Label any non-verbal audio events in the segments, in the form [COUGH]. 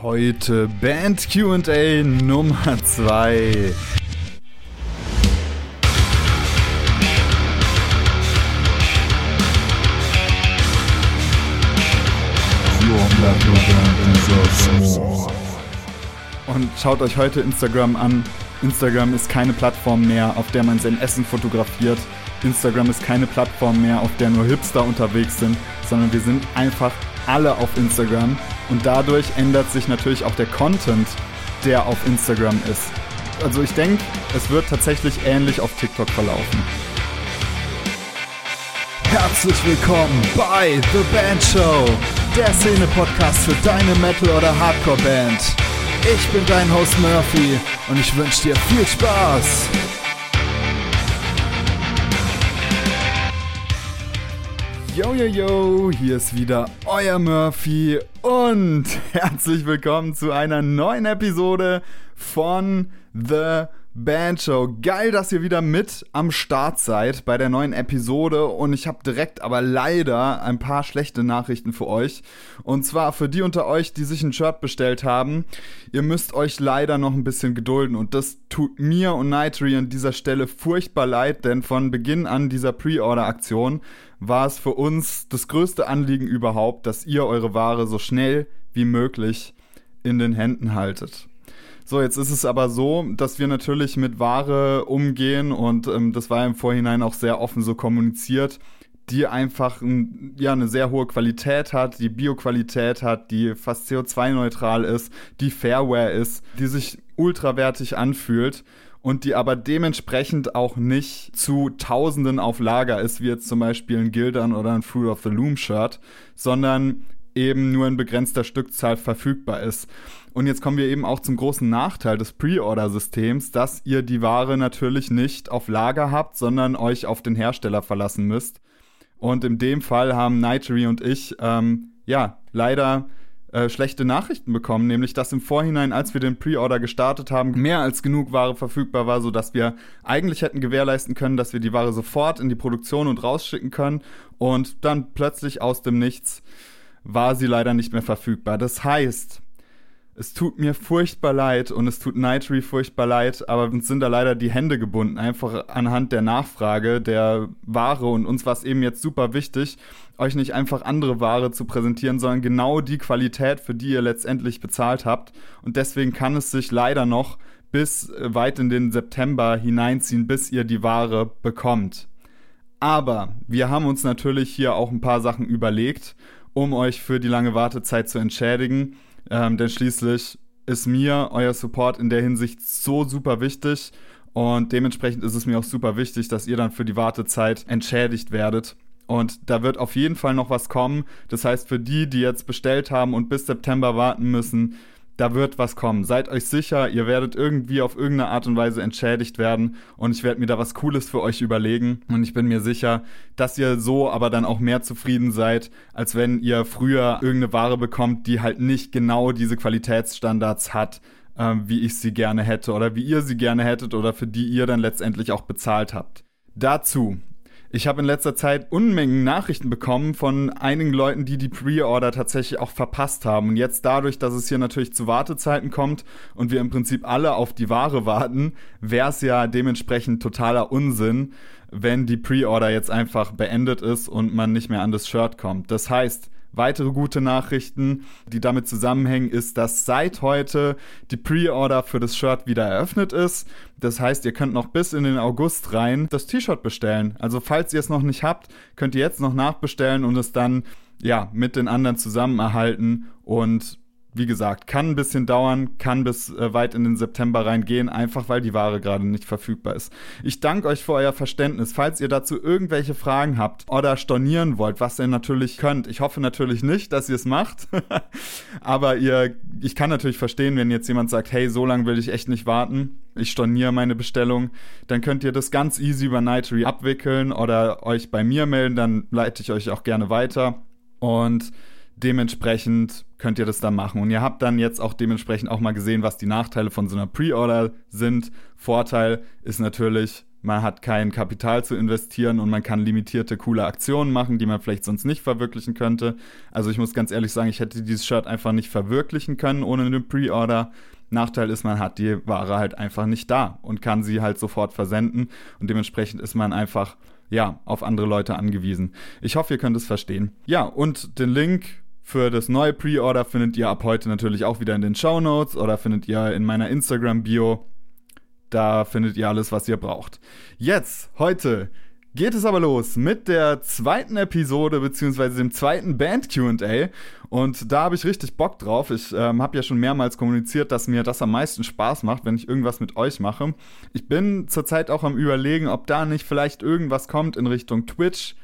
Heute Band QA Nummer 2. Und schaut euch heute Instagram an. Instagram ist keine Plattform mehr, auf der man sein Essen fotografiert. Instagram ist keine Plattform mehr, auf der nur Hipster unterwegs sind, sondern wir sind einfach alle auf Instagram und dadurch ändert sich natürlich auch der Content, der auf Instagram ist. Also ich denke, es wird tatsächlich ähnlich auf TikTok verlaufen. Herzlich willkommen bei The Band Show, der Szene-Podcast für deine Metal- oder Hardcore-Band. Ich bin dein Host Murphy und ich wünsche dir viel Spaß. Yo, yo, yo, hier ist wieder euer Murphy und [LAUGHS] herzlich willkommen zu einer neuen Episode von The Band Show. Geil, dass ihr wieder mit am Start seid bei der neuen Episode und ich habe direkt aber leider ein paar schlechte Nachrichten für euch. Und zwar für die unter euch, die sich ein Shirt bestellt haben. Ihr müsst euch leider noch ein bisschen gedulden und das tut mir und Nitri an dieser Stelle furchtbar leid, denn von Beginn an dieser Pre-Order-Aktion war es für uns das größte Anliegen überhaupt, dass ihr eure Ware so schnell wie möglich in den Händen haltet. So, jetzt ist es aber so, dass wir natürlich mit Ware umgehen und ähm, das war im Vorhinein auch sehr offen so kommuniziert, die einfach ein, ja eine sehr hohe Qualität hat, die Bioqualität hat, die fast CO2-neutral ist, die Fairware ist, die sich ultrawertig anfühlt und die aber dementsprechend auch nicht zu Tausenden auf Lager ist, wie jetzt zum Beispiel ein Gildern oder ein Fruit of the Loom Shirt, sondern eben nur in begrenzter Stückzahl verfügbar ist. Und jetzt kommen wir eben auch zum großen Nachteil des Pre-Order-Systems, dass ihr die Ware natürlich nicht auf Lager habt, sondern euch auf den Hersteller verlassen müsst. Und in dem Fall haben Nightry und ich, ähm, ja, leider äh, schlechte Nachrichten bekommen, nämlich dass im Vorhinein, als wir den Pre-Order gestartet haben, mehr als genug Ware verfügbar war, sodass wir eigentlich hätten gewährleisten können, dass wir die Ware sofort in die Produktion und rausschicken können. Und dann plötzlich aus dem Nichts war sie leider nicht mehr verfügbar. Das heißt, es tut mir furchtbar leid und es tut Nitry furchtbar leid, aber uns sind da leider die Hände gebunden, einfach anhand der Nachfrage der Ware und uns war es eben jetzt super wichtig, euch nicht einfach andere Ware zu präsentieren, sondern genau die Qualität, für die ihr letztendlich bezahlt habt. Und deswegen kann es sich leider noch bis weit in den September hineinziehen, bis ihr die Ware bekommt. Aber wir haben uns natürlich hier auch ein paar Sachen überlegt, um euch für die lange Wartezeit zu entschädigen ähm, denn schließlich ist mir euer Support in der Hinsicht so super wichtig und dementsprechend ist es mir auch super wichtig, dass ihr dann für die Wartezeit entschädigt werdet. Und da wird auf jeden Fall noch was kommen. Das heißt, für die, die jetzt bestellt haben und bis September warten müssen, da wird was kommen. Seid euch sicher, ihr werdet irgendwie auf irgendeine Art und Weise entschädigt werden und ich werde mir da was Cooles für euch überlegen und ich bin mir sicher, dass ihr so aber dann auch mehr zufrieden seid, als wenn ihr früher irgendeine Ware bekommt, die halt nicht genau diese Qualitätsstandards hat, äh, wie ich sie gerne hätte oder wie ihr sie gerne hättet oder für die ihr dann letztendlich auch bezahlt habt. Dazu ich habe in letzter Zeit Unmengen Nachrichten bekommen von einigen Leuten, die die Pre-Order tatsächlich auch verpasst haben. Und jetzt dadurch, dass es hier natürlich zu Wartezeiten kommt und wir im Prinzip alle auf die Ware warten, wäre es ja dementsprechend totaler Unsinn, wenn die Pre-Order jetzt einfach beendet ist und man nicht mehr an das Shirt kommt. Das heißt, Weitere gute Nachrichten, die damit zusammenhängen, ist, dass seit heute die Pre-Order für das Shirt wieder eröffnet ist. Das heißt, ihr könnt noch bis in den August rein das T-Shirt bestellen. Also falls ihr es noch nicht habt, könnt ihr jetzt noch nachbestellen und es dann ja mit den anderen zusammen erhalten und wie gesagt, kann ein bisschen dauern, kann bis äh, weit in den September reingehen, einfach weil die Ware gerade nicht verfügbar ist. Ich danke euch für euer Verständnis. Falls ihr dazu irgendwelche Fragen habt oder stornieren wollt, was ihr natürlich könnt, ich hoffe natürlich nicht, dass ihr es macht, [LAUGHS] aber ihr, ich kann natürlich verstehen, wenn jetzt jemand sagt, hey, so lange will ich echt nicht warten, ich storniere meine Bestellung, dann könnt ihr das ganz easy über Nightry abwickeln oder euch bei mir melden, dann leite ich euch auch gerne weiter und dementsprechend könnt ihr das dann machen. Und ihr habt dann jetzt auch dementsprechend auch mal gesehen, was die Nachteile von so einer Pre-Order sind. Vorteil ist natürlich, man hat kein Kapital zu investieren und man kann limitierte, coole Aktionen machen, die man vielleicht sonst nicht verwirklichen könnte. Also ich muss ganz ehrlich sagen, ich hätte dieses Shirt einfach nicht verwirklichen können ohne eine Pre-Order. Nachteil ist, man hat die Ware halt einfach nicht da und kann sie halt sofort versenden und dementsprechend ist man einfach ja, auf andere Leute angewiesen. Ich hoffe, ihr könnt es verstehen. Ja, und den Link für das neue Pre-Order findet ihr ab heute natürlich auch wieder in den Show Notes oder findet ihr in meiner Instagram-Bio. Da findet ihr alles, was ihr braucht. Jetzt, heute, geht es aber los mit der zweiten Episode beziehungsweise dem zweiten Band QA. Und da habe ich richtig Bock drauf. Ich ähm, habe ja schon mehrmals kommuniziert, dass mir das am meisten Spaß macht, wenn ich irgendwas mit euch mache. Ich bin zurzeit auch am Überlegen, ob da nicht vielleicht irgendwas kommt in Richtung Twitch,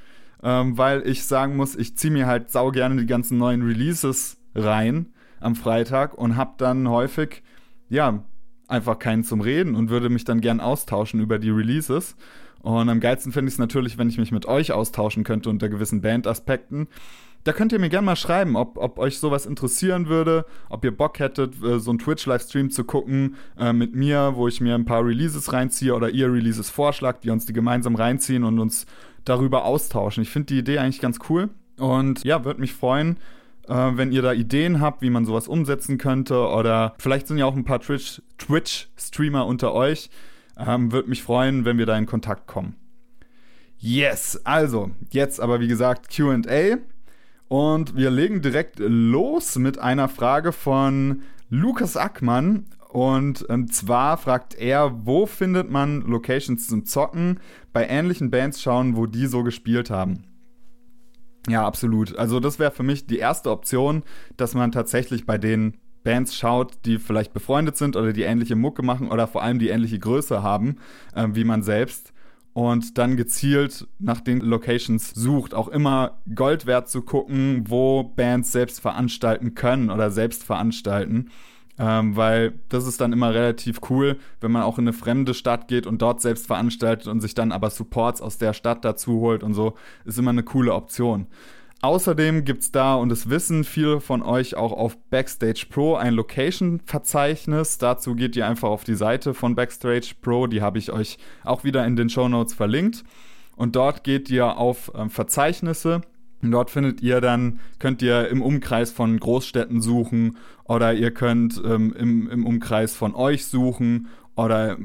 ähm, weil ich sagen muss, ich ziehe mir halt sau gerne die ganzen neuen Releases rein am Freitag und habe dann häufig, ja, einfach keinen zum Reden und würde mich dann gern austauschen über die Releases. Und am geilsten finde ich es natürlich, wenn ich mich mit euch austauschen könnte unter gewissen Bandaspekten. Da könnt ihr mir gerne mal schreiben, ob, ob euch sowas interessieren würde, ob ihr Bock hättet, äh, so einen Twitch-Livestream zu gucken äh, mit mir, wo ich mir ein paar Releases reinziehe oder ihr Releases vorschlagt, wir uns die gemeinsam reinziehen und uns darüber austauschen. Ich finde die Idee eigentlich ganz cool und ja, würde mich freuen, äh, wenn ihr da Ideen habt, wie man sowas umsetzen könnte oder vielleicht sind ja auch ein paar Twitch-Streamer unter euch. Ähm, würde mich freuen, wenn wir da in Kontakt kommen. Yes, also jetzt aber wie gesagt QA. Und wir legen direkt los mit einer Frage von Lukas Ackmann. Und, und ähm, zwar fragt er, wo findet man Locations zum Zocken bei ähnlichen Bands schauen, wo die so gespielt haben? Ja, absolut. Also das wäre für mich die erste Option, dass man tatsächlich bei den Bands schaut, die vielleicht befreundet sind oder die ähnliche Mucke machen oder vor allem die ähnliche Größe haben äh, wie man selbst und dann gezielt nach den Locations sucht. Auch immer Gold wert zu gucken, wo Bands selbst veranstalten können oder selbst veranstalten. Ähm, weil das ist dann immer relativ cool, wenn man auch in eine fremde Stadt geht und dort selbst veranstaltet und sich dann aber Supports aus der Stadt dazu holt und so, ist immer eine coole Option. Außerdem gibt es da, und das wissen viele von euch auch auf Backstage Pro, ein Location-Verzeichnis. Dazu geht ihr einfach auf die Seite von Backstage Pro. Die habe ich euch auch wieder in den Show Notes verlinkt. Und dort geht ihr auf ähm, Verzeichnisse. Und dort findet ihr dann, könnt ihr im Umkreis von Großstädten suchen oder ihr könnt ähm, im, im Umkreis von euch suchen oder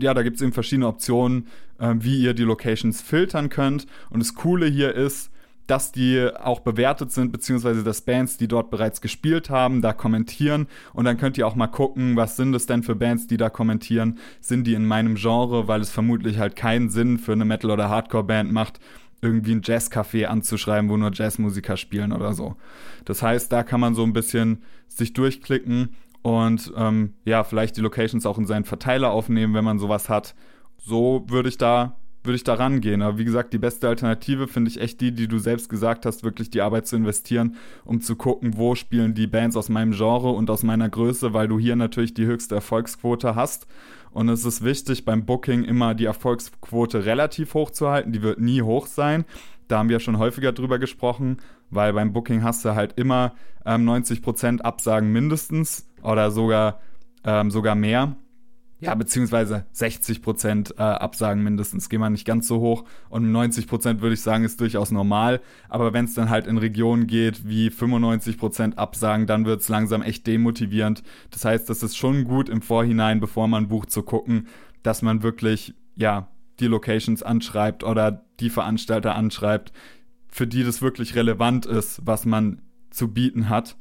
ja, da gibt es eben verschiedene Optionen, äh, wie ihr die Locations filtern könnt. Und das Coole hier ist, dass die auch bewertet sind, beziehungsweise dass Bands, die dort bereits gespielt haben, da kommentieren. Und dann könnt ihr auch mal gucken, was sind es denn für Bands, die da kommentieren? Sind die in meinem Genre, weil es vermutlich halt keinen Sinn für eine Metal- oder Hardcore-Band macht, irgendwie ein Jazzcafé anzuschreiben, wo nur Jazzmusiker spielen oder so. Das heißt, da kann man so ein bisschen sich durchklicken und ähm, ja, vielleicht die Locations auch in seinen Verteiler aufnehmen, wenn man sowas hat. So würde ich da würde ich da rangehen. Aber wie gesagt, die beste Alternative finde ich echt die, die du selbst gesagt hast, wirklich die Arbeit zu investieren, um zu gucken, wo spielen die Bands aus meinem Genre und aus meiner Größe, weil du hier natürlich die höchste Erfolgsquote hast. Und es ist wichtig, beim Booking immer die Erfolgsquote relativ hoch zu halten. Die wird nie hoch sein. Da haben wir schon häufiger drüber gesprochen, weil beim Booking hast du halt immer ähm, 90% Absagen mindestens oder sogar, ähm, sogar mehr. Ja, beziehungsweise 60 Prozent äh, Absagen mindestens. Gehen wir nicht ganz so hoch. Und 90 Prozent würde ich sagen, ist durchaus normal. Aber wenn es dann halt in Regionen geht wie 95 Prozent Absagen, dann wird es langsam echt demotivierend. Das heißt, das ist schon gut im Vorhinein, bevor man bucht, zu gucken, dass man wirklich, ja, die Locations anschreibt oder die Veranstalter anschreibt, für die das wirklich relevant ist, was man zu bieten hat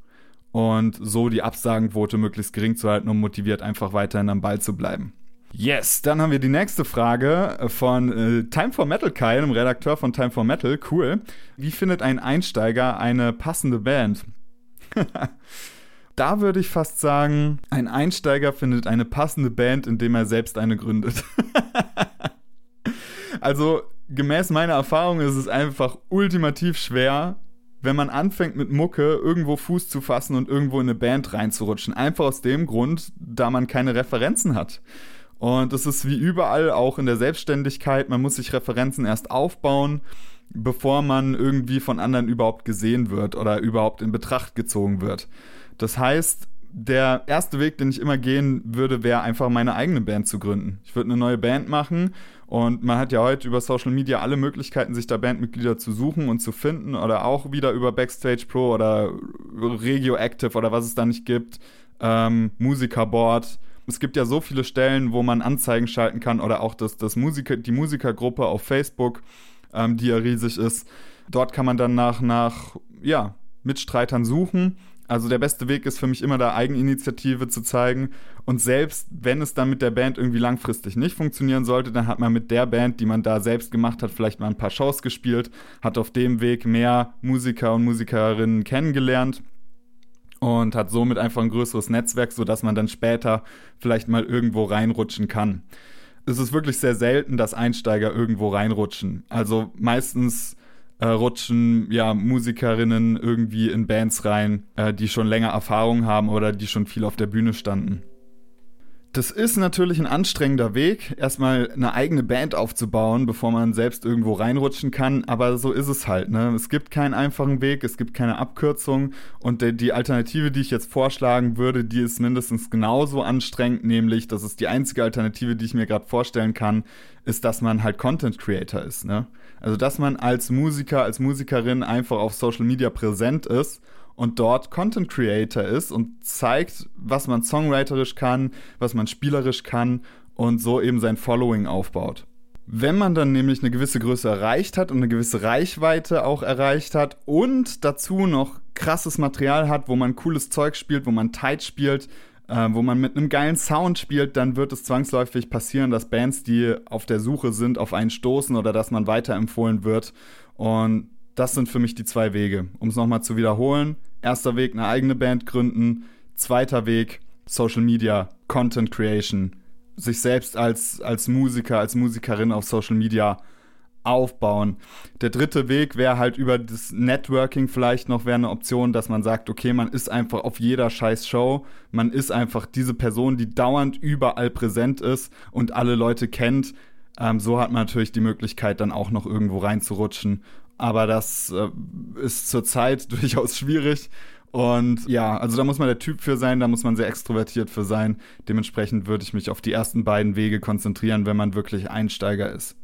und so die Absagenquote möglichst gering zu halten, um motiviert einfach weiterhin am Ball zu bleiben. Yes, dann haben wir die nächste Frage von äh, Time for Metal Kai, einem Redakteur von Time for Metal. Cool. Wie findet ein Einsteiger eine passende Band? [LAUGHS] da würde ich fast sagen, ein Einsteiger findet eine passende Band, indem er selbst eine gründet. [LAUGHS] also gemäß meiner Erfahrung ist es einfach ultimativ schwer, wenn man anfängt mit Mucke irgendwo Fuß zu fassen und irgendwo in eine Band reinzurutschen. Einfach aus dem Grund, da man keine Referenzen hat. Und es ist wie überall auch in der Selbstständigkeit, man muss sich Referenzen erst aufbauen, bevor man irgendwie von anderen überhaupt gesehen wird oder überhaupt in Betracht gezogen wird. Das heißt, der erste Weg, den ich immer gehen würde, wäre einfach meine eigene Band zu gründen. Ich würde eine neue Band machen und man hat ja heute über Social Media alle Möglichkeiten, sich da Bandmitglieder zu suchen und zu finden oder auch wieder über Backstage Pro oder Regio Active oder was es da nicht gibt, ähm, Musikerboard. Es gibt ja so viele Stellen, wo man Anzeigen schalten kann oder auch das, das Musiker, die Musikergruppe auf Facebook, ähm, die ja riesig ist. Dort kann man dann nach, nach ja, Mitstreitern suchen also der beste Weg ist für mich immer da Eigeninitiative zu zeigen. Und selbst wenn es dann mit der Band irgendwie langfristig nicht funktionieren sollte, dann hat man mit der Band, die man da selbst gemacht hat, vielleicht mal ein paar Shows gespielt, hat auf dem Weg mehr Musiker und Musikerinnen kennengelernt und hat somit einfach ein größeres Netzwerk, sodass man dann später vielleicht mal irgendwo reinrutschen kann. Es ist wirklich sehr selten, dass Einsteiger irgendwo reinrutschen. Also meistens äh, rutschen ja Musikerinnen irgendwie in Bands rein, äh, die schon länger Erfahrung haben oder die schon viel auf der Bühne standen. Das ist natürlich ein anstrengender Weg, erstmal eine eigene Band aufzubauen, bevor man selbst irgendwo reinrutschen kann, aber so ist es halt. Ne? Es gibt keinen einfachen Weg, es gibt keine Abkürzung und die, die Alternative, die ich jetzt vorschlagen würde, die ist mindestens genauso anstrengend, nämlich, das ist die einzige Alternative, die ich mir gerade vorstellen kann, ist, dass man halt Content Creator ist. Ne? Also, dass man als Musiker, als Musikerin einfach auf Social Media präsent ist und dort Content Creator ist und zeigt, was man songwriterisch kann, was man spielerisch kann und so eben sein Following aufbaut. Wenn man dann nämlich eine gewisse Größe erreicht hat und eine gewisse Reichweite auch erreicht hat und dazu noch krasses Material hat, wo man cooles Zeug spielt, wo man tight spielt, äh, wo man mit einem geilen Sound spielt, dann wird es zwangsläufig passieren, dass Bands, die auf der Suche sind, auf einen stoßen oder dass man weiterempfohlen wird. Und das sind für mich die zwei Wege. Um es nochmal zu wiederholen. Erster Weg, eine eigene Band gründen. Zweiter Weg, Social Media, Content Creation. Sich selbst als, als Musiker, als Musikerin auf Social Media aufbauen. Der dritte Weg wäre halt über das Networking vielleicht noch wäre eine Option, dass man sagt, okay, man ist einfach auf jeder scheiß Show, man ist einfach diese Person, die dauernd überall präsent ist und alle Leute kennt. Ähm, so hat man natürlich die Möglichkeit, dann auch noch irgendwo reinzurutschen. Aber das äh, ist zurzeit [LAUGHS] durchaus schwierig. Und ja, also da muss man der Typ für sein, da muss man sehr extrovertiert für sein. Dementsprechend würde ich mich auf die ersten beiden Wege konzentrieren, wenn man wirklich Einsteiger ist.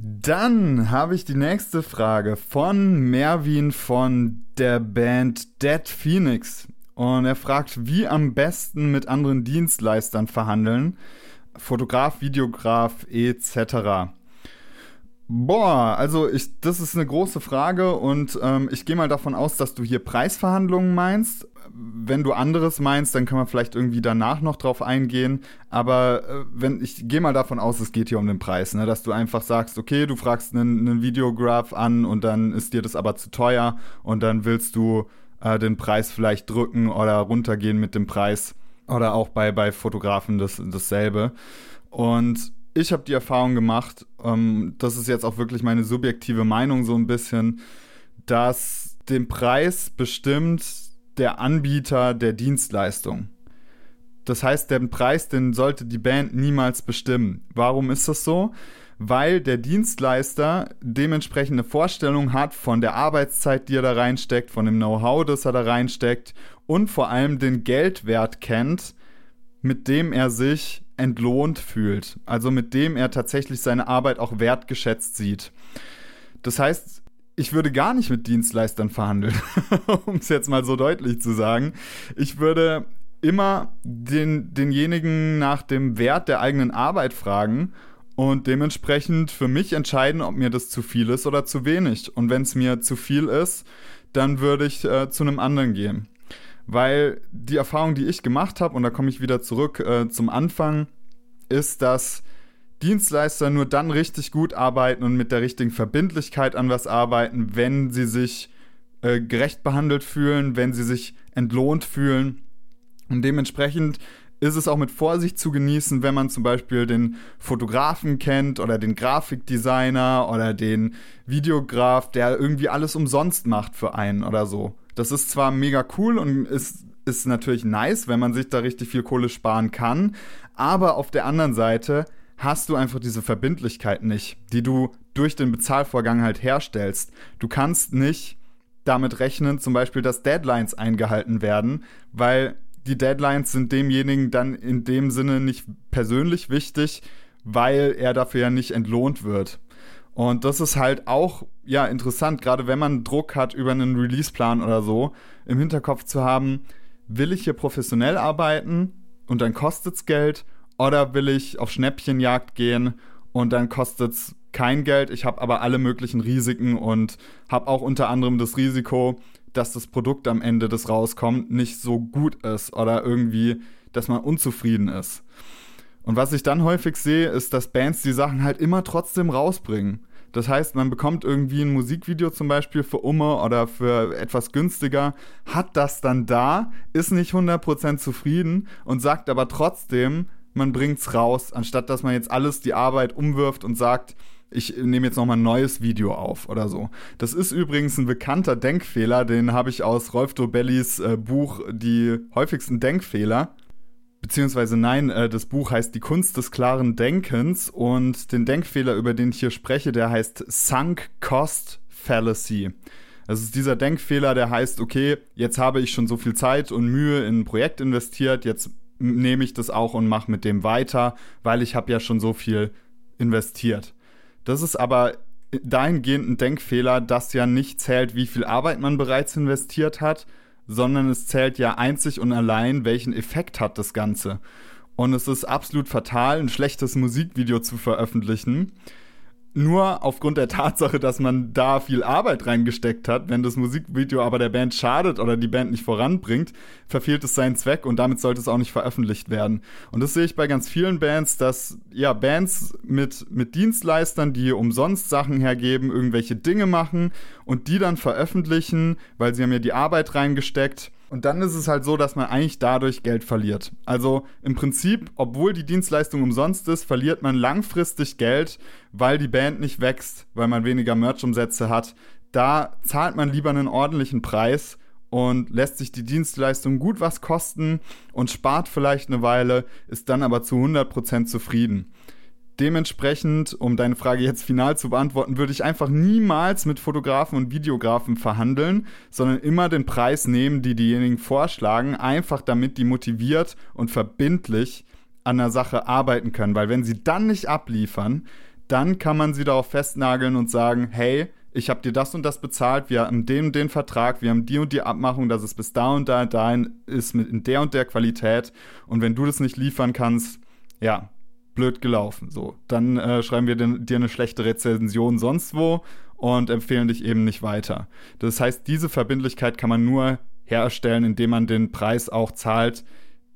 Dann habe ich die nächste Frage von Merwin von der Band Dead Phoenix. Und er fragt, wie am besten mit anderen Dienstleistern verhandeln. Fotograf, Videograf etc. Boah, also ich, das ist eine große Frage und ähm, ich gehe mal davon aus, dass du hier Preisverhandlungen meinst. Wenn du anderes meinst, dann können wir vielleicht irgendwie danach noch drauf eingehen. Aber äh, wenn ich gehe mal davon aus, es geht hier um den Preis, ne? dass du einfach sagst, okay, du fragst einen, einen Videograph an und dann ist dir das aber zu teuer und dann willst du äh, den Preis vielleicht drücken oder runtergehen mit dem Preis oder auch bei bei Fotografen das dasselbe. Und ich habe die Erfahrung gemacht, ähm, das ist jetzt auch wirklich meine subjektive Meinung so ein bisschen, dass den Preis bestimmt der Anbieter der Dienstleistung. Das heißt, den Preis, den sollte die Band niemals bestimmen. Warum ist das so? Weil der Dienstleister dementsprechende Vorstellung hat von der Arbeitszeit, die er da reinsteckt, von dem Know-how, das er da reinsteckt und vor allem den Geldwert kennt, mit dem er sich entlohnt fühlt, also mit dem er tatsächlich seine Arbeit auch wertgeschätzt sieht. Das heißt, ich würde gar nicht mit Dienstleistern verhandeln, [LAUGHS] um es jetzt mal so deutlich zu sagen. Ich würde immer den, denjenigen nach dem Wert der eigenen Arbeit fragen und dementsprechend für mich entscheiden, ob mir das zu viel ist oder zu wenig. Und wenn es mir zu viel ist, dann würde ich äh, zu einem anderen gehen weil die Erfahrung, die ich gemacht habe, und da komme ich wieder zurück äh, zum Anfang, ist, dass Dienstleister nur dann richtig gut arbeiten und mit der richtigen Verbindlichkeit an was arbeiten, wenn sie sich äh, gerecht behandelt fühlen, wenn sie sich entlohnt fühlen. Und dementsprechend ist es auch mit Vorsicht zu genießen, wenn man zum Beispiel den Fotografen kennt oder den Grafikdesigner oder den Videograf, der irgendwie alles umsonst macht für einen oder so. Das ist zwar mega cool und ist, ist natürlich nice, wenn man sich da richtig viel Kohle sparen kann, aber auf der anderen Seite hast du einfach diese Verbindlichkeit nicht, die du durch den Bezahlvorgang halt herstellst. Du kannst nicht damit rechnen, zum Beispiel, dass Deadlines eingehalten werden, weil die Deadlines sind demjenigen dann in dem Sinne nicht persönlich wichtig, weil er dafür ja nicht entlohnt wird. Und das ist halt auch ja interessant, gerade wenn man Druck hat über einen Releaseplan oder so, im Hinterkopf zu haben, will ich hier professionell arbeiten und dann kostet es Geld oder will ich auf Schnäppchenjagd gehen und dann kostet es kein Geld, ich habe aber alle möglichen Risiken und habe auch unter anderem das Risiko, dass das Produkt am Ende, das rauskommt, nicht so gut ist oder irgendwie, dass man unzufrieden ist. Und was ich dann häufig sehe, ist, dass Bands die Sachen halt immer trotzdem rausbringen. Das heißt, man bekommt irgendwie ein Musikvideo zum Beispiel für Umme oder für etwas günstiger, hat das dann da, ist nicht 100% zufrieden und sagt aber trotzdem, man bringt's raus, anstatt dass man jetzt alles die Arbeit umwirft und sagt, ich nehme jetzt nochmal ein neues Video auf oder so. Das ist übrigens ein bekannter Denkfehler, den habe ich aus Rolf Dobellis äh, Buch Die häufigsten Denkfehler beziehungsweise nein, äh, das Buch heißt Die Kunst des klaren Denkens und den Denkfehler, über den ich hier spreche, der heißt Sunk Cost Fallacy. Das ist dieser Denkfehler, der heißt, okay, jetzt habe ich schon so viel Zeit und Mühe in ein Projekt investiert, jetzt nehme ich das auch und mache mit dem weiter, weil ich habe ja schon so viel investiert. Das ist aber dahingehend ein Denkfehler, dass ja nicht zählt, wie viel Arbeit man bereits investiert hat, sondern es zählt ja einzig und allein, welchen Effekt hat das Ganze. Und es ist absolut fatal, ein schlechtes Musikvideo zu veröffentlichen, nur aufgrund der Tatsache, dass man da viel Arbeit reingesteckt hat, wenn das Musikvideo aber der Band schadet oder die Band nicht voranbringt, verfehlt es seinen Zweck und damit sollte es auch nicht veröffentlicht werden. Und das sehe ich bei ganz vielen Bands, dass ja Bands mit, mit Dienstleistern, die umsonst Sachen hergeben, irgendwelche Dinge machen und die dann veröffentlichen, weil sie haben ja die Arbeit reingesteckt und dann ist es halt so, dass man eigentlich dadurch Geld verliert. Also im Prinzip, obwohl die Dienstleistung umsonst ist, verliert man langfristig Geld, weil die Band nicht wächst, weil man weniger Merch-Umsätze hat. Da zahlt man lieber einen ordentlichen Preis und lässt sich die Dienstleistung gut was kosten und spart vielleicht eine Weile, ist dann aber zu 100% zufrieden. Dementsprechend, um deine Frage jetzt final zu beantworten, würde ich einfach niemals mit Fotografen und Videografen verhandeln, sondern immer den Preis nehmen, die diejenigen vorschlagen, einfach damit die motiviert und verbindlich an der Sache arbeiten können. Weil wenn sie dann nicht abliefern, dann kann man sie darauf festnageln und sagen, hey, ich habe dir das und das bezahlt, wir haben den und den Vertrag, wir haben die und die Abmachung, dass es bis da und da dahin ist mit in der und der Qualität. Und wenn du das nicht liefern kannst, ja, blöd gelaufen. So, dann äh, schreiben wir dir eine schlechte Rezension sonst wo und empfehlen dich eben nicht weiter. Das heißt, diese Verbindlichkeit kann man nur herstellen, indem man den Preis auch zahlt,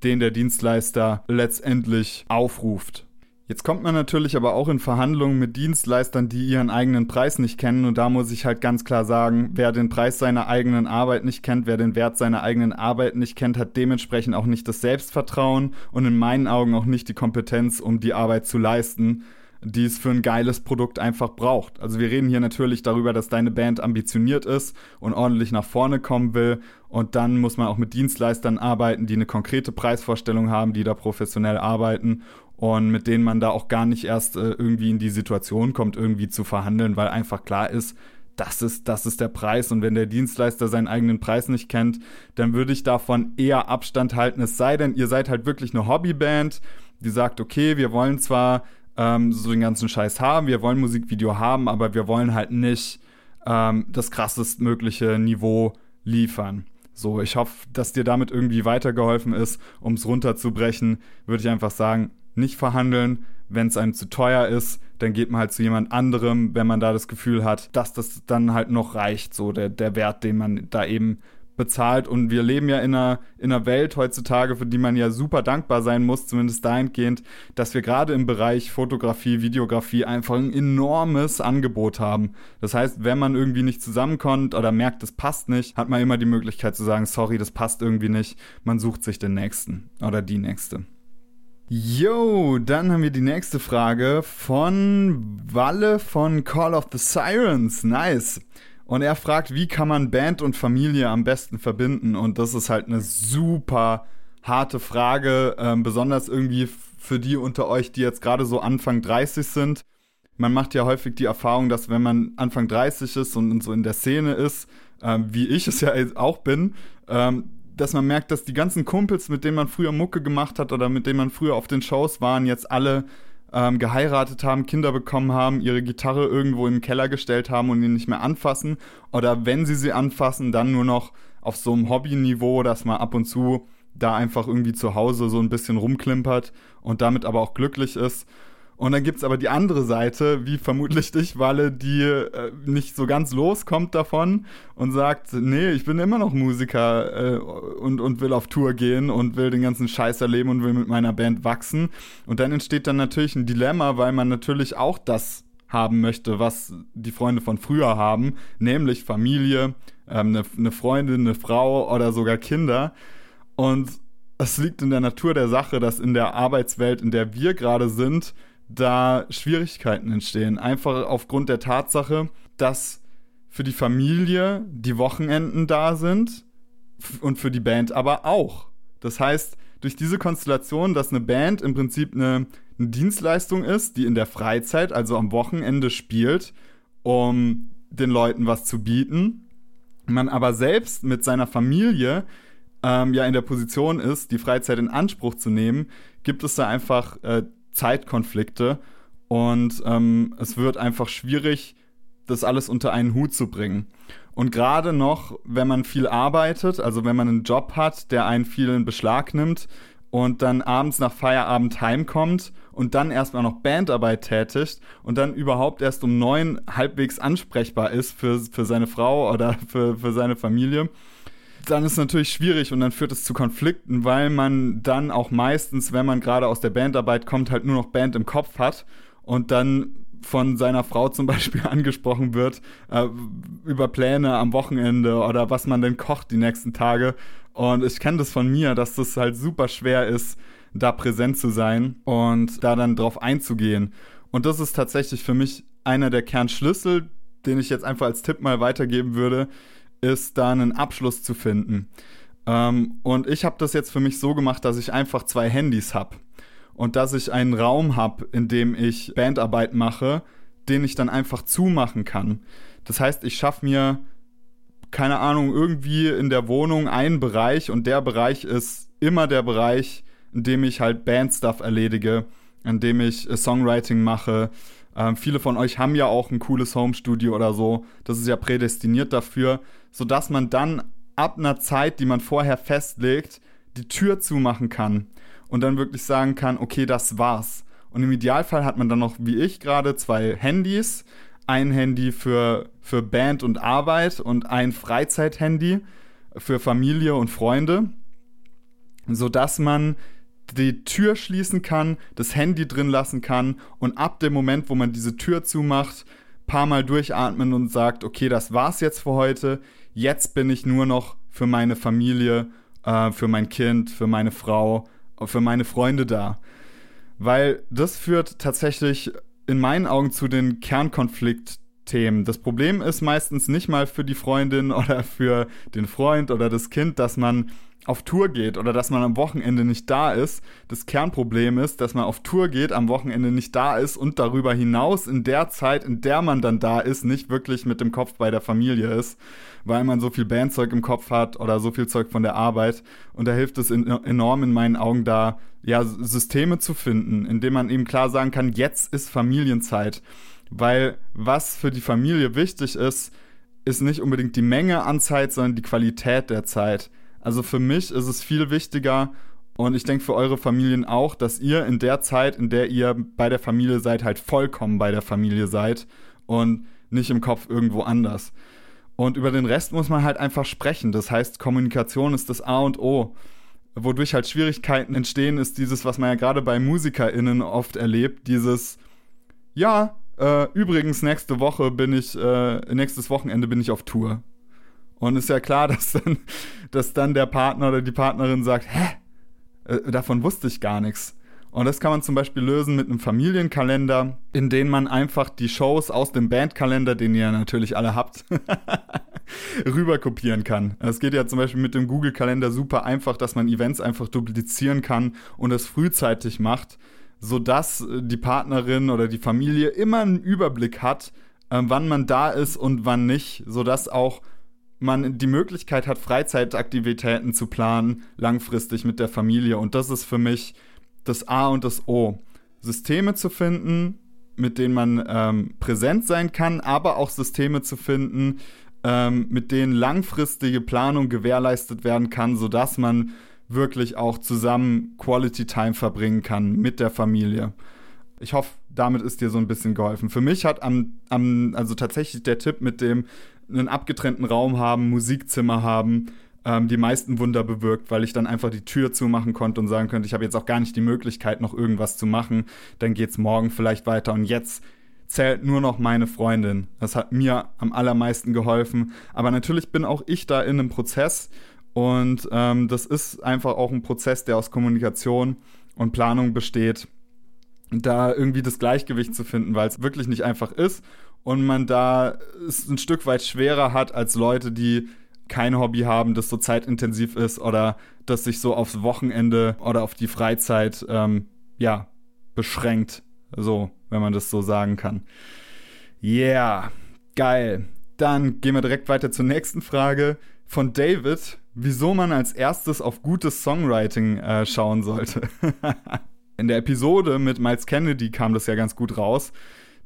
den der Dienstleister letztendlich aufruft. Jetzt kommt man natürlich aber auch in Verhandlungen mit Dienstleistern, die ihren eigenen Preis nicht kennen. Und da muss ich halt ganz klar sagen, wer den Preis seiner eigenen Arbeit nicht kennt, wer den Wert seiner eigenen Arbeit nicht kennt, hat dementsprechend auch nicht das Selbstvertrauen und in meinen Augen auch nicht die Kompetenz, um die Arbeit zu leisten, die es für ein geiles Produkt einfach braucht. Also wir reden hier natürlich darüber, dass deine Band ambitioniert ist und ordentlich nach vorne kommen will. Und dann muss man auch mit Dienstleistern arbeiten, die eine konkrete Preisvorstellung haben, die da professionell arbeiten und mit denen man da auch gar nicht erst äh, irgendwie in die Situation kommt, irgendwie zu verhandeln, weil einfach klar ist, das ist, das ist der Preis. Und wenn der Dienstleister seinen eigenen Preis nicht kennt, dann würde ich davon eher Abstand halten. Es sei denn, ihr seid halt wirklich eine Hobbyband, die sagt, okay, wir wollen zwar ähm, so den ganzen Scheiß haben, wir wollen Musikvideo haben, aber wir wollen halt nicht ähm, das krassestmögliche Niveau liefern. So, ich hoffe, dass dir damit irgendwie weitergeholfen ist. Um es runterzubrechen, würde ich einfach sagen, nicht verhandeln. Wenn es einem zu teuer ist, dann geht man halt zu jemand anderem, wenn man da das Gefühl hat, dass das dann halt noch reicht, so der, der Wert, den man da eben bezahlt. Und wir leben ja in einer, in einer Welt heutzutage, für die man ja super dankbar sein muss, zumindest dahingehend, dass wir gerade im Bereich Fotografie, Videografie einfach ein enormes Angebot haben. Das heißt, wenn man irgendwie nicht zusammenkommt oder merkt, das passt nicht, hat man immer die Möglichkeit zu sagen, sorry, das passt irgendwie nicht. Man sucht sich den nächsten oder die nächste. Jo, dann haben wir die nächste Frage von Walle von Call of the Sirens. Nice. Und er fragt, wie kann man Band und Familie am besten verbinden? Und das ist halt eine super harte Frage, ähm, besonders irgendwie für die unter euch, die jetzt gerade so Anfang 30 sind. Man macht ja häufig die Erfahrung, dass wenn man Anfang 30 ist und so in der Szene ist, ähm, wie ich es ja auch bin, ähm, dass man merkt, dass die ganzen Kumpels, mit denen man früher Mucke gemacht hat oder mit denen man früher auf den Shows waren, jetzt alle ähm, geheiratet haben, Kinder bekommen haben, ihre Gitarre irgendwo im Keller gestellt haben und ihn nicht mehr anfassen. Oder wenn sie sie anfassen, dann nur noch auf so einem Hobby-Niveau, dass man ab und zu da einfach irgendwie zu Hause so ein bisschen rumklimpert und damit aber auch glücklich ist. Und dann gibt es aber die andere Seite, wie vermutlich dich, Walle, die äh, nicht so ganz loskommt davon und sagt, nee, ich bin immer noch Musiker äh, und, und will auf Tour gehen und will den ganzen Scheiß erleben und will mit meiner Band wachsen. Und dann entsteht dann natürlich ein Dilemma, weil man natürlich auch das haben möchte, was die Freunde von früher haben, nämlich Familie, ähm, eine, eine Freundin, eine Frau oder sogar Kinder. Und es liegt in der Natur der Sache, dass in der Arbeitswelt, in der wir gerade sind, da Schwierigkeiten entstehen. Einfach aufgrund der Tatsache, dass für die Familie die Wochenenden da sind und für die Band aber auch. Das heißt, durch diese Konstellation, dass eine Band im Prinzip eine, eine Dienstleistung ist, die in der Freizeit, also am Wochenende spielt, um den Leuten was zu bieten, man aber selbst mit seiner Familie ähm, ja in der Position ist, die Freizeit in Anspruch zu nehmen, gibt es da einfach äh, Zeitkonflikte und ähm, es wird einfach schwierig, das alles unter einen Hut zu bringen. Und gerade noch, wenn man viel arbeitet, also wenn man einen Job hat, der einen viel in Beschlag nimmt und dann abends nach Feierabend heimkommt und dann erstmal noch Bandarbeit tätigt und dann überhaupt erst um neun halbwegs ansprechbar ist für, für seine Frau oder für, für seine Familie, dann ist es natürlich schwierig und dann führt es zu Konflikten, weil man dann auch meistens, wenn man gerade aus der Bandarbeit kommt, halt nur noch Band im Kopf hat und dann von seiner Frau zum [LAUGHS] Beispiel angesprochen wird äh, über Pläne am Wochenende oder was man denn kocht die nächsten Tage. Und ich kenne das von mir, dass das halt super schwer ist, da präsent zu sein und da dann drauf einzugehen. Und das ist tatsächlich für mich einer der Kernschlüssel, den ich jetzt einfach als Tipp mal weitergeben würde, ist, da einen Abschluss zu finden. Ähm, und ich habe das jetzt für mich so gemacht, dass ich einfach zwei Handys habe und dass ich einen Raum habe, in dem ich Bandarbeit mache, den ich dann einfach zumachen kann. Das heißt, ich schaffe mir, keine Ahnung, irgendwie in der Wohnung einen Bereich und der Bereich ist immer der Bereich, in dem ich halt Bandstuff erledige, in dem ich äh, Songwriting mache, ähm, viele von euch haben ja auch ein cooles Homestudio oder so. Das ist ja prädestiniert dafür, sodass man dann ab einer Zeit, die man vorher festlegt, die Tür zumachen kann und dann wirklich sagen kann, okay, das war's. Und im Idealfall hat man dann noch, wie ich gerade, zwei Handys. Ein Handy für, für Band und Arbeit und ein Freizeithandy für Familie und Freunde, sodass man die Tür schließen kann, das Handy drin lassen kann und ab dem Moment, wo man diese Tür zumacht, paar Mal durchatmen und sagt, okay, das war's jetzt für heute. Jetzt bin ich nur noch für meine Familie, äh, für mein Kind, für meine Frau, für meine Freunde da. Weil das führt tatsächlich in meinen Augen zu den Kernkonfliktthemen. Das Problem ist meistens nicht mal für die Freundin [LAUGHS] oder für den Freund oder das Kind, dass man auf Tour geht oder dass man am Wochenende nicht da ist. Das Kernproblem ist, dass man auf Tour geht, am Wochenende nicht da ist und darüber hinaus in der Zeit, in der man dann da ist, nicht wirklich mit dem Kopf bei der Familie ist, weil man so viel Bandzeug im Kopf hat oder so viel Zeug von der Arbeit. Und da hilft es in, enorm in meinen Augen da, ja, Systeme zu finden, indem man eben klar sagen kann, jetzt ist Familienzeit. Weil was für die Familie wichtig ist, ist nicht unbedingt die Menge an Zeit, sondern die Qualität der Zeit also für mich ist es viel wichtiger und ich denke für eure Familien auch, dass ihr in der Zeit, in der ihr bei der Familie seid, halt vollkommen bei der Familie seid und nicht im Kopf irgendwo anders. Und über den Rest muss man halt einfach sprechen. Das heißt, Kommunikation ist das A und O. Wodurch halt Schwierigkeiten entstehen, ist dieses, was man ja gerade bei MusikerInnen oft erlebt, dieses, ja, äh, übrigens, nächste Woche bin ich, äh, nächstes Wochenende bin ich auf Tour. Und ist ja klar, [LAUGHS] dass dann, dass dann der Partner oder die Partnerin sagt, hä? Äh, davon wusste ich gar nichts. Und das kann man zum Beispiel lösen mit einem Familienkalender, in dem man einfach die Shows aus dem Bandkalender, den ihr natürlich alle habt, [LAUGHS] rüber kopieren kann. Es geht ja zum Beispiel mit dem Google-Kalender super einfach, dass man Events einfach duplizieren kann und es frühzeitig macht, sodass äh, die Partnerin oder die Familie immer einen Überblick hat, äh, wann man da ist und wann nicht, sodass auch man die Möglichkeit hat, Freizeitaktivitäten zu planen, langfristig mit der Familie. Und das ist für mich das A und das O. Systeme zu finden, mit denen man ähm, präsent sein kann, aber auch Systeme zu finden, ähm, mit denen langfristige Planung gewährleistet werden kann, sodass man wirklich auch zusammen Quality Time verbringen kann mit der Familie. Ich hoffe, damit ist dir so ein bisschen geholfen. Für mich hat am, am also tatsächlich der Tipp mit dem einen abgetrennten Raum haben, Musikzimmer haben, ähm, die meisten Wunder bewirkt, weil ich dann einfach die Tür zumachen konnte und sagen könnte, ich habe jetzt auch gar nicht die Möglichkeit, noch irgendwas zu machen. Dann geht es morgen vielleicht weiter und jetzt zählt nur noch meine Freundin. Das hat mir am allermeisten geholfen. Aber natürlich bin auch ich da in einem Prozess und ähm, das ist einfach auch ein Prozess, der aus Kommunikation und Planung besteht, da irgendwie das Gleichgewicht zu finden, weil es wirklich nicht einfach ist und man da es ein Stück weit schwerer hat als Leute, die kein Hobby haben, das so zeitintensiv ist oder das sich so aufs Wochenende oder auf die Freizeit ähm, ja beschränkt. So, wenn man das so sagen kann. Yeah, geil. Dann gehen wir direkt weiter zur nächsten Frage von David, wieso man als erstes auf gutes Songwriting äh, schauen sollte. [LAUGHS] In der Episode mit Miles Kennedy kam das ja ganz gut raus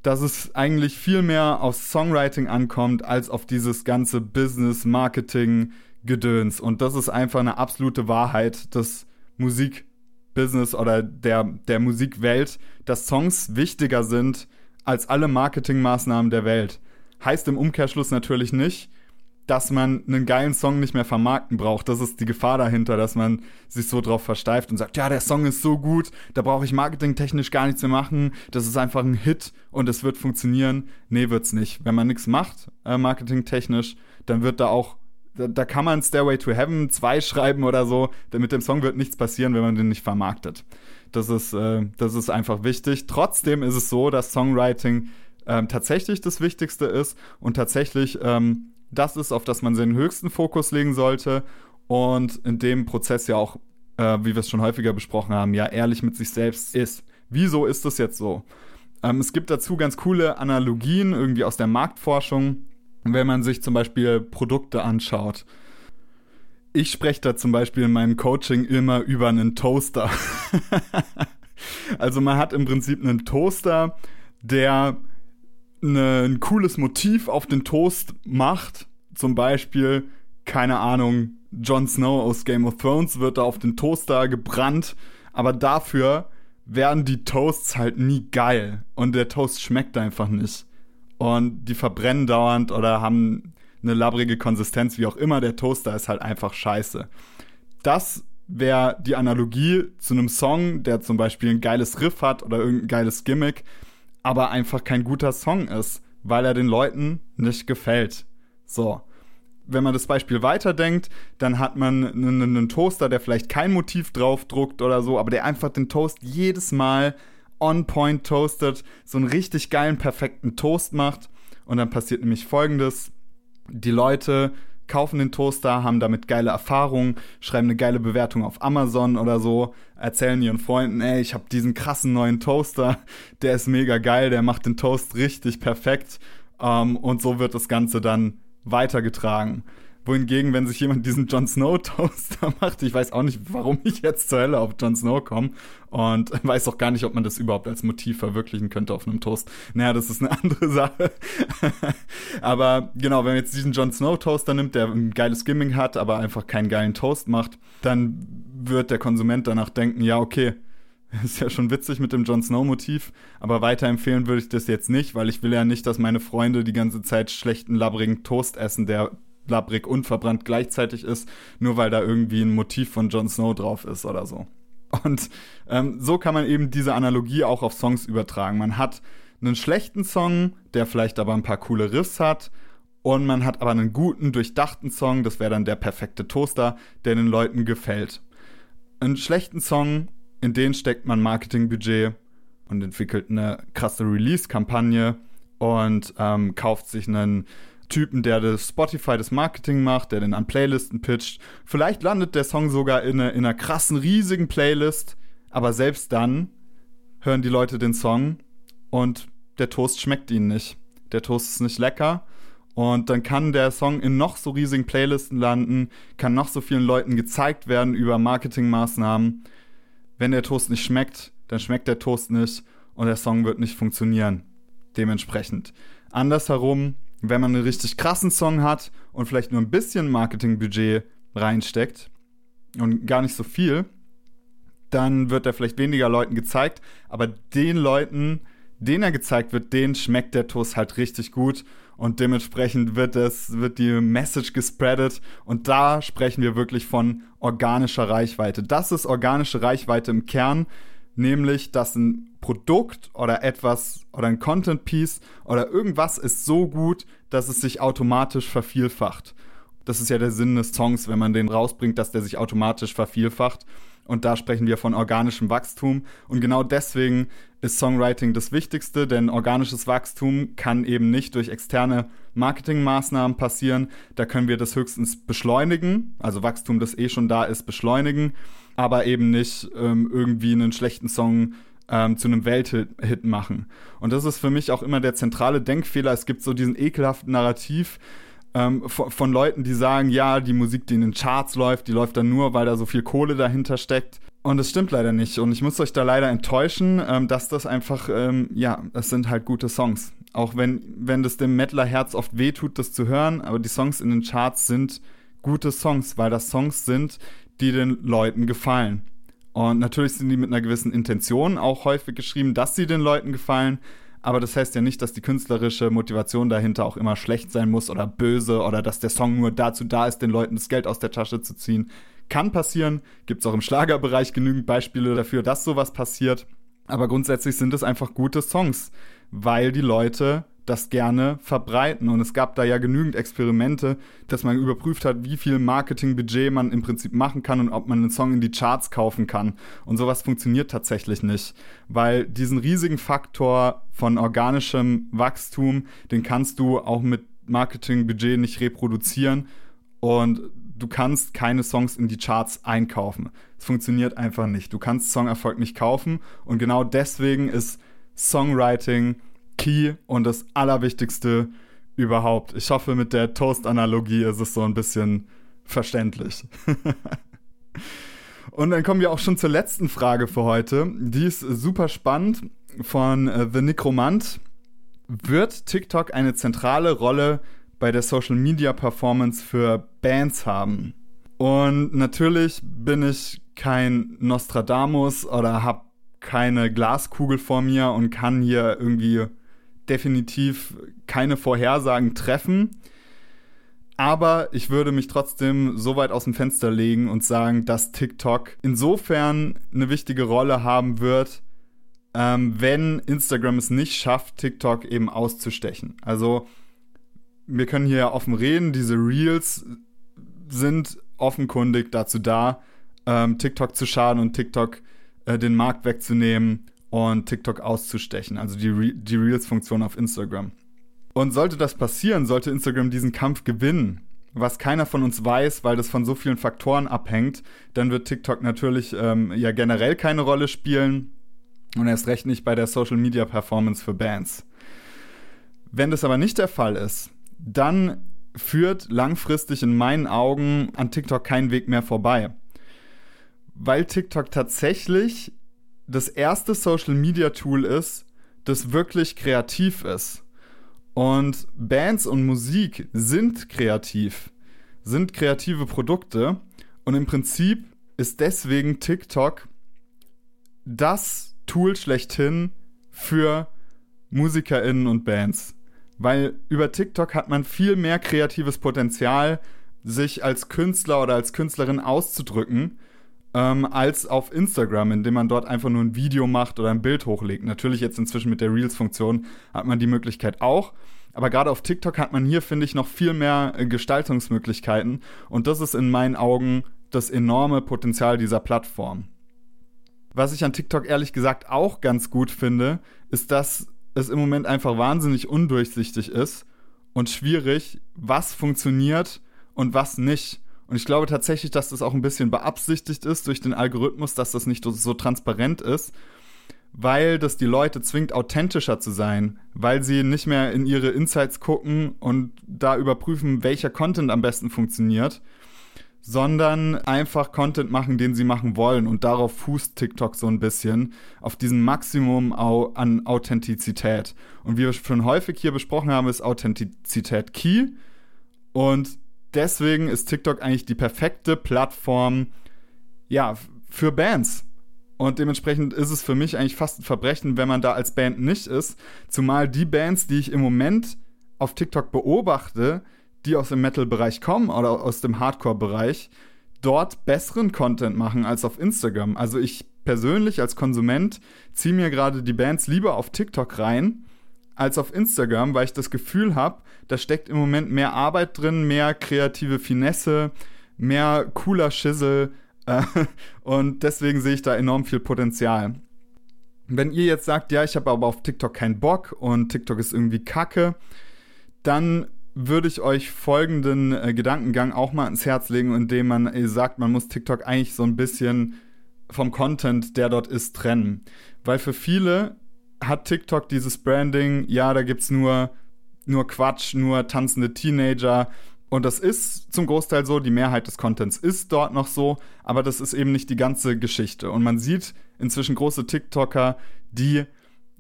dass es eigentlich viel mehr auf Songwriting ankommt als auf dieses ganze Business, Marketing, Gedöns. Und das ist einfach eine absolute Wahrheit des Musikbusiness oder der, der Musikwelt, dass Songs wichtiger sind als alle Marketingmaßnahmen der Welt. Heißt im Umkehrschluss natürlich nicht, dass man einen geilen Song nicht mehr vermarkten braucht. Das ist die Gefahr dahinter, dass man sich so drauf versteift und sagt, ja, der Song ist so gut, da brauche ich marketingtechnisch gar nichts mehr machen. Das ist einfach ein Hit und es wird funktionieren. Nee, wird's nicht. Wenn man nichts macht, äh, marketingtechnisch, dann wird da auch da, da kann man Stairway to Heaven 2 schreiben oder so. Mit dem Song wird nichts passieren, wenn man den nicht vermarktet. Das ist, äh, das ist einfach wichtig. Trotzdem ist es so, dass Songwriting ähm, tatsächlich das Wichtigste ist und tatsächlich ähm, das ist, auf das man seinen höchsten Fokus legen sollte und in dem Prozess ja auch, äh, wie wir es schon häufiger besprochen haben, ja ehrlich mit sich selbst ist. Wieso ist das jetzt so? Ähm, es gibt dazu ganz coole Analogien irgendwie aus der Marktforschung, wenn man sich zum Beispiel Produkte anschaut. Ich spreche da zum Beispiel in meinem Coaching immer über einen Toaster. [LAUGHS] also man hat im Prinzip einen Toaster, der ne, ein cooles Motiv auf den Toast macht, zum Beispiel, keine Ahnung, Jon Snow aus Game of Thrones wird da auf den Toaster gebrannt, aber dafür werden die Toasts halt nie geil und der Toast schmeckt einfach nicht. Und die verbrennen dauernd oder haben eine labbrige Konsistenz, wie auch immer. Der Toaster ist halt einfach scheiße. Das wäre die Analogie zu einem Song, der zum Beispiel ein geiles Riff hat oder irgendein geiles Gimmick, aber einfach kein guter Song ist, weil er den Leuten nicht gefällt. So. Wenn man das Beispiel weiterdenkt, dann hat man einen, Toaster, der vielleicht kein Motiv draufdruckt oder so, aber der einfach den Toast jedes Mal on point toastet, so einen richtig geilen, perfekten Toast macht. Und dann passiert nämlich folgendes. Die Leute kaufen den Toaster, haben damit geile Erfahrungen, schreiben eine geile Bewertung auf Amazon oder so, erzählen ihren Freunden, ey, ich habe diesen krassen neuen Toaster, der ist mega geil, der macht den Toast richtig perfekt. Ähm, und so wird das Ganze dann weitergetragen wohingegen, wenn sich jemand diesen Jon Snow Toaster macht, ich weiß auch nicht, warum ich jetzt zur Hölle auf Jon Snow komme und [LAUGHS] weiß auch gar nicht, ob man das überhaupt als Motiv verwirklichen könnte auf einem Toast. Naja, das ist eine [LAUGHS] andere Sache. aber genau, wenn man jetzt diesen Jon Snow Toaster nimmt, der ein geiles Skimming hat, aber einfach keinen geilen Toast macht, dann wird der Konsument danach denken, ja, okay, [LAUGHS] ist ja schon witzig mit dem Jon Snow-Motiv, aber weiterempfehlen würde ich das jetzt nicht, weil ich will ja nicht, dass meine Freunde die ganze Zeit schlechten, labbrigen Toast essen, der labbrig und verbrannt gleichzeitig ist, nur weil da irgendwie ein Motiv von Jon Snow drauf ist oder so. Und ähm, so kann man eben diese Analogie auch auf Songs übertragen. Man hat einen schlechten Song, der vielleicht aber ein paar coole Riffs hat, und man hat aber einen guten, durchdachten Song, das wäre dann der perfekte Toaster, der den Leuten gefällt. Einen schlechten Song, in den steckt man Marketingbudget und entwickelt eine krasse Release-Kampagne und ähm, kauft sich einen Typen, der das Spotify das Marketing macht, der den an Playlisten pitcht. Vielleicht landet der Song sogar in, eine, in einer krassen, riesigen Playlist, aber selbst dann hören die Leute den Song und der Toast schmeckt ihnen nicht. Der Toast ist nicht lecker Und dann kann der Song in noch so riesigen Playlisten landen, kann noch so vielen Leuten gezeigt werden über Marketingmaßnahmen. Wenn der Toast nicht schmeckt, dann schmeckt der Toast nicht und der Song wird nicht funktionieren. Dementsprechend. Andersherum, wenn man einen richtig krassen Song hat und vielleicht nur ein bisschen Marketingbudget reinsteckt und gar nicht so viel, dann wird er vielleicht weniger Leuten gezeigt, aber den Leuten, denen er gezeigt wird, denen schmeckt der Toast halt richtig gut und dementsprechend wird es, wird die Message gespreadet und da sprechen wir wirklich von organischer Reichweite. Das ist organische Reichweite im Kern, nämlich dass ein Produkt oder etwas oder ein Content Piece oder irgendwas ist so gut, dass es sich automatisch vervielfacht. Das ist ja der Sinn des Songs, wenn man den rausbringt, dass der sich automatisch vervielfacht. Und da sprechen wir von organischem Wachstum. Und genau deswegen ist Songwriting das Wichtigste, denn organisches Wachstum kann eben nicht durch externe Marketingmaßnahmen passieren. Da können wir das höchstens beschleunigen, also Wachstum, das eh schon da ist, beschleunigen, aber eben nicht ähm, irgendwie einen schlechten Song ähm, zu einem Welthit machen. Und das ist für mich auch immer der zentrale Denkfehler. Es gibt so diesen ekelhaften Narrativ, ähm, von, Leuten, die sagen, ja, die Musik, die in den Charts läuft, die läuft dann nur, weil da so viel Kohle dahinter steckt. Und das stimmt leider nicht. Und ich muss euch da leider enttäuschen, ähm, dass das einfach, ähm, ja, das sind halt gute Songs. Auch wenn, wenn das dem Mettler-Herz oft wehtut, das zu hören, aber die Songs in den Charts sind gute Songs, weil das Songs sind, die den Leuten gefallen. Und natürlich sind die mit einer gewissen Intention auch häufig geschrieben, dass sie den Leuten gefallen, aber das heißt ja nicht, dass die künstlerische Motivation dahinter auch immer schlecht sein muss oder böse oder dass der Song nur dazu da ist, den Leuten das Geld aus der Tasche zu ziehen. Kann passieren, gibt es auch im Schlagerbereich genügend Beispiele dafür, dass sowas passiert. Aber grundsätzlich sind es einfach gute Songs, weil die Leute das gerne verbreiten. Und es gab da ja genügend Experimente, dass man überprüft hat, wie viel Marketingbudget man im Prinzip machen kann und ob man einen Song in die Charts kaufen kann. Und sowas funktioniert tatsächlich nicht, weil diesen riesigen Faktor von organischem Wachstum, den kannst du auch mit Marketingbudget nicht reproduzieren. Und du kannst keine Songs in die Charts einkaufen. Es funktioniert einfach nicht. Du kannst Songerfolg nicht kaufen. Und genau deswegen ist Songwriting Key und das Allerwichtigste überhaupt. Ich hoffe, mit der Toast-Analogie ist es so ein bisschen verständlich. [LAUGHS] und dann kommen wir auch schon zur letzten Frage für heute. Die ist super spannend von äh, The Necromant. Wird TikTok eine zentrale Rolle bei der Social Media Performance für Bands haben? Und natürlich bin ich kein Nostradamus oder habe keine Glaskugel vor mir und kann hier irgendwie definitiv keine Vorhersagen treffen. Aber ich würde mich trotzdem so weit aus dem Fenster legen und sagen, dass TikTok insofern eine wichtige Rolle haben wird, ähm, wenn Instagram es nicht schafft, TikTok eben auszustechen. Also wir können hier offen reden, diese Reels sind offenkundig dazu da, ähm, TikTok zu schaden und TikTok äh, den Markt wegzunehmen und TikTok auszustechen, also die, Re die Reels-Funktion auf Instagram. Und sollte das passieren, sollte Instagram diesen Kampf gewinnen, was keiner von uns weiß, weil das von so vielen Faktoren abhängt, dann wird TikTok natürlich ähm, ja generell keine Rolle spielen und erst recht nicht bei der Social Media Performance für Bands. Wenn das aber nicht der Fall ist, dann führt langfristig in meinen Augen an TikTok kein Weg mehr vorbei. Weil TikTok tatsächlich das erste Social Media Tool ist, das wirklich kreativ ist. Und Bands und Musik sind kreativ, sind kreative Produkte. Und im Prinzip ist deswegen TikTok das Tool schlechthin für MusikerInnen und Bands. Weil über TikTok hat man viel mehr kreatives Potenzial, sich als Künstler oder als Künstlerin auszudrücken ähm, als auf Instagram, indem man dort einfach nur ein Video macht oder ein Bild hochlegt. Natürlich jetzt inzwischen mit der Reels-Funktion hat man die Möglichkeit auch. Aber gerade auf TikTok hat man hier, finde ich, noch viel mehr äh, Gestaltungsmöglichkeiten. Und das ist in meinen Augen das enorme Potenzial dieser Plattform. Was ich an TikTok ehrlich gesagt auch ganz gut finde, ist, dass es im Moment einfach wahnsinnig undurchsichtig ist und schwierig, was funktioniert und was nicht. Und ich glaube tatsächlich, dass das auch ein bisschen beabsichtigt ist durch den Algorithmus, dass das nicht so transparent ist, weil das die Leute zwingt, authentischer zu sein, weil sie nicht mehr in ihre Insights gucken und da überprüfen, welcher Content am besten funktioniert, sondern einfach Content machen, den sie machen wollen. Und darauf fußt TikTok so ein bisschen, auf diesem Maximum an Authentizität. Und wie wir schon häufig hier besprochen haben, ist Authentizität key. Und deswegen ist TikTok eigentlich die perfekte Plattform, ja, für Bands. Und dementsprechend ist es für mich eigentlich fast ein Verbrechen, wenn man da als Band nicht ist. Zumal die Bands, die ich im Moment auf TikTok beobachte, die aus dem Metal-Bereich kommen oder aus dem Hardcore-Bereich, dort besseren Content machen als auf Instagram. Also ich persönlich als Konsument ziehe mir gerade die Bands lieber auf TikTok rein als auf Instagram, weil ich das Gefühl habe, da steckt im Moment mehr Arbeit drin, mehr kreative Finesse, mehr cooler Schissel [LAUGHS] äh, und deswegen sehe ich da enorm viel Potenzial. Wenn ihr jetzt sagt, ja, ich habe aber auf TikTok keinen Bock und TikTok ist irgendwie kacke, dann würde ich euch folgenden äh, Gedankengang auch mal ins Herz legen, indem man äh, sagt, man muss TikTok eigentlich so ein bisschen vom Content, der dort ist, trennen. Weil für viele hat TikTok dieses Branding, ja, da gibt's nur, nur Quatsch, nur tanzende Teenager. Und das ist zum Großteil so, die Mehrheit des Contents ist dort noch so, aber das ist eben nicht die ganze Geschichte. Und man sieht inzwischen große TikToker, die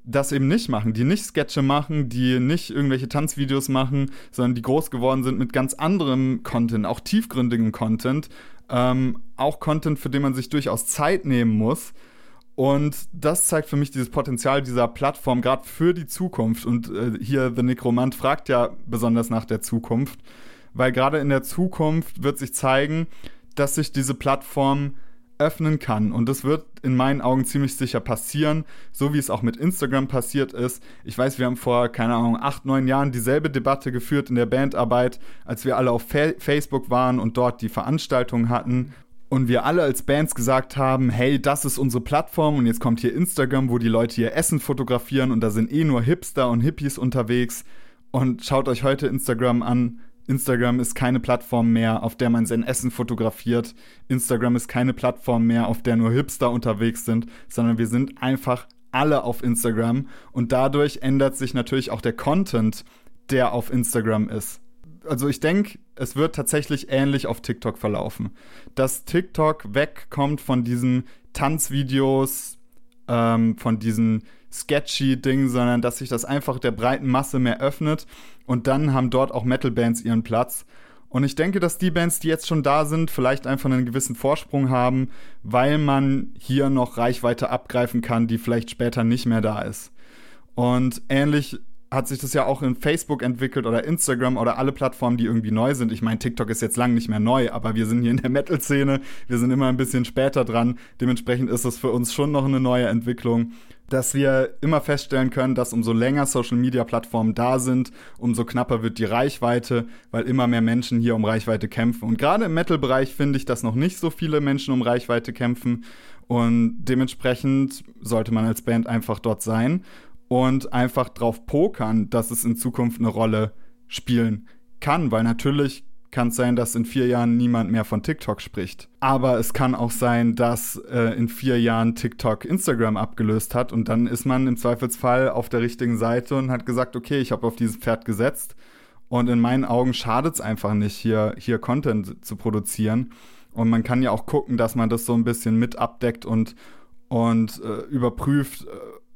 das eben nicht machen, die nicht Sketche machen, die nicht irgendwelche Tanzvideos machen, sondern die groß geworden sind mit ganz anderem Content, auch tiefgründigem Content, ähm, auch Content, für den man sich durchaus Zeit nehmen muss. Und das zeigt für mich dieses Potenzial dieser Plattform gerade für die Zukunft. Und äh, hier The Necromant fragt ja besonders nach der Zukunft, weil gerade in der Zukunft wird sich zeigen, dass sich diese Plattform öffnen kann. Und das wird in meinen Augen ziemlich sicher passieren, so wie es auch mit Instagram passiert ist. Ich weiß, wir haben vor, keine Ahnung, acht, neun Jahren dieselbe Debatte geführt in der Bandarbeit, als wir alle auf Fa Facebook waren und dort die Veranstaltungen hatten. Und wir alle als Bands gesagt haben, hey, das ist unsere Plattform und jetzt kommt hier Instagram, wo die Leute ihr Essen fotografieren und da sind eh nur Hipster und Hippies unterwegs. Und schaut euch heute Instagram an Instagram ist keine Plattform mehr, auf der man sein Essen fotografiert. Instagram ist keine Plattform mehr, auf der nur Hipster unterwegs sind, sondern wir sind einfach alle auf Instagram und dadurch ändert sich natürlich auch der Content, der auf Instagram ist. Also ich denke, es wird tatsächlich ähnlich auf TikTok verlaufen. Dass TikTok wegkommt von diesen Tanzvideos, ähm, von diesen sketchy Dingen, sondern dass sich das einfach der breiten Masse mehr öffnet und dann haben dort auch Metal-Bands ihren Platz. Und ich denke, dass die Bands, die jetzt schon da sind, vielleicht einfach einen gewissen Vorsprung haben, weil man hier noch Reichweite abgreifen kann, die vielleicht später nicht mehr da ist. Und ähnlich hat sich das ja auch in Facebook entwickelt oder Instagram oder alle Plattformen, die irgendwie neu sind. Ich meine, TikTok ist jetzt lang nicht mehr neu, aber wir sind hier in der [LAUGHS] Metal-Szene, wir sind immer ein bisschen später dran. Dementsprechend ist das für uns schon noch eine neue Entwicklung dass wir immer feststellen können, dass umso länger Social-Media-Plattformen da sind, umso knapper wird die Reichweite, weil immer mehr Menschen hier um Reichweite kämpfen. Und gerade im Metal-Bereich finde ich, dass noch nicht so viele Menschen um Reichweite kämpfen. Und dementsprechend sollte man als Band einfach dort sein und einfach drauf pokern, dass es in Zukunft eine Rolle spielen kann, weil natürlich kann es sein, dass in vier Jahren niemand mehr von TikTok spricht. Aber es kann auch sein, dass äh, in vier Jahren TikTok Instagram abgelöst hat und dann ist man im Zweifelsfall auf der richtigen Seite und hat gesagt, okay, ich habe auf dieses Pferd gesetzt. Und in meinen Augen schadet es einfach nicht, hier, hier Content zu produzieren. Und man kann ja auch gucken, dass man das so ein bisschen mit abdeckt und, und äh, überprüft, äh,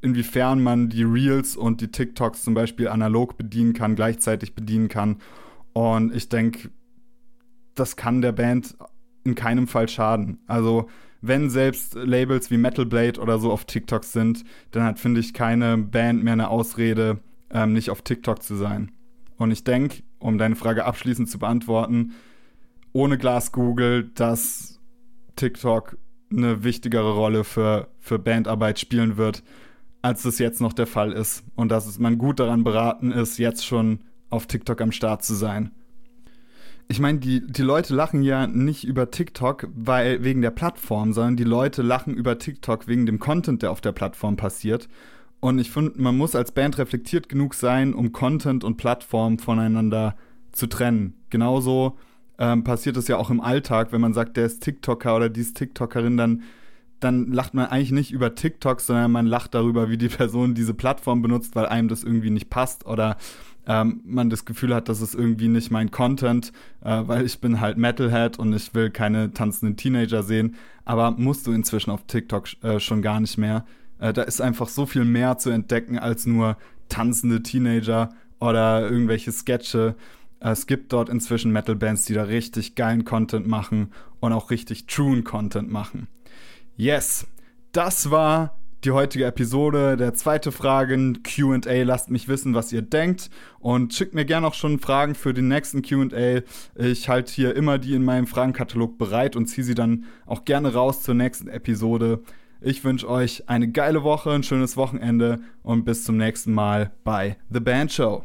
inwiefern man die Reels und die TikToks zum Beispiel analog bedienen kann, gleichzeitig bedienen kann. Und ich denke, das kann der Band in keinem Fall schaden. Also wenn selbst Labels wie Metal Blade oder so auf TikTok sind, dann hat, finde ich, keine Band mehr eine Ausrede, ähm, nicht auf TikTok zu sein. Und ich denke, um deine Frage abschließend zu beantworten, ohne Glas Google, dass TikTok eine wichtigere Rolle für, für Bandarbeit spielen wird, als es jetzt noch der Fall ist. Und dass man gut daran beraten ist, jetzt schon auf TikTok am Start zu sein ich meine, die, die Leute lachen ja nicht über TikTok weil, wegen der Plattform, sondern die Leute lachen über TikTok wegen dem Content, der auf der Plattform passiert. Und ich finde, man muss als Band reflektiert genug sein, um Content und Plattform voneinander zu trennen. Genauso ähm, passiert es ja auch im Alltag, wenn man sagt, der ist TikToker oder die ist TikTokerin, dann dann lacht man eigentlich nicht über TikTok, sondern man lacht darüber, wie die Person diese Plattform benutzt, weil einem das irgendwie nicht passt oder ähm, man das Gefühl hat, das ist irgendwie nicht mein Content, äh, weil ich bin halt Metalhead und ich will keine tanzenden Teenager sehen. Aber musst du inzwischen auf TikTok äh, schon gar nicht mehr. Äh, da ist einfach so viel mehr zu entdecken als nur tanzende Teenager oder irgendwelche Sketche. Es gibt dort inzwischen Metal-Bands, die da richtig geilen Content machen und auch richtig truen Content machen. Yes, das war die heutige Episode. Der zweite Fragen QA. Lasst mich wissen, was ihr denkt. Und schickt mir gerne auch schon Fragen für den nächsten QA. Ich halte hier immer die in meinem Fragenkatalog bereit und ziehe sie dann auch gerne raus zur nächsten Episode. Ich wünsche euch eine geile Woche, ein schönes Wochenende und bis zum nächsten Mal bei The Band Show.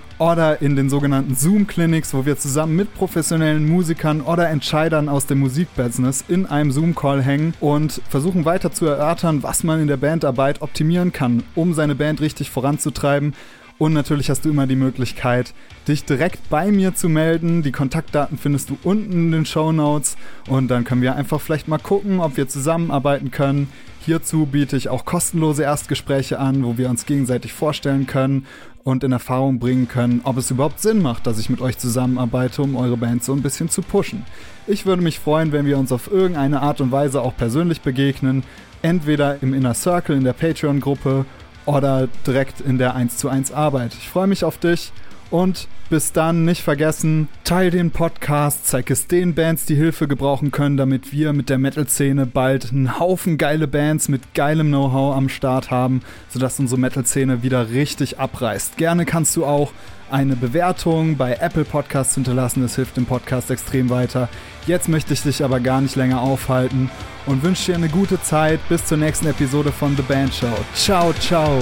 oder in den sogenannten Zoom-Clinics, wo wir zusammen mit professionellen Musikern oder Entscheidern aus dem Musikbusiness in einem Zoom-Call hängen und versuchen weiter zu erörtern, was man in der Bandarbeit optimieren kann, um seine Band richtig voranzutreiben. Und natürlich hast du immer die Möglichkeit, dich direkt bei mir zu melden. Die Kontaktdaten findest du unten in den Show Notes. Und dann können wir einfach vielleicht mal gucken, ob wir zusammenarbeiten können. Hierzu biete ich auch kostenlose Erstgespräche an, wo wir uns gegenseitig vorstellen können und in Erfahrung bringen können, ob es überhaupt Sinn macht, dass ich mit euch zusammenarbeite, um eure Band so ein bisschen zu pushen. Ich würde mich freuen, wenn wir uns auf irgendeine Art und Weise auch persönlich begegnen, entweder im Inner Circle in der Patreon-Gruppe oder direkt in der 1 zu 1 Arbeit. Ich freue mich auf dich und bis dann nicht vergessen, teil den Podcast, zeig es den Bands, die Hilfe gebrauchen können, damit wir mit der Metal-Szene bald einen Haufen geile Bands mit geilem Know-how am Start haben, sodass unsere Metal-Szene wieder richtig abreißt. Gerne kannst du auch eine Bewertung bei Apple Podcasts hinterlassen, das hilft dem Podcast extrem weiter. Jetzt möchte ich dich aber gar nicht länger aufhalten und wünsche dir eine gute Zeit bis zur nächsten Episode von The Band Show. Ciao, ciao!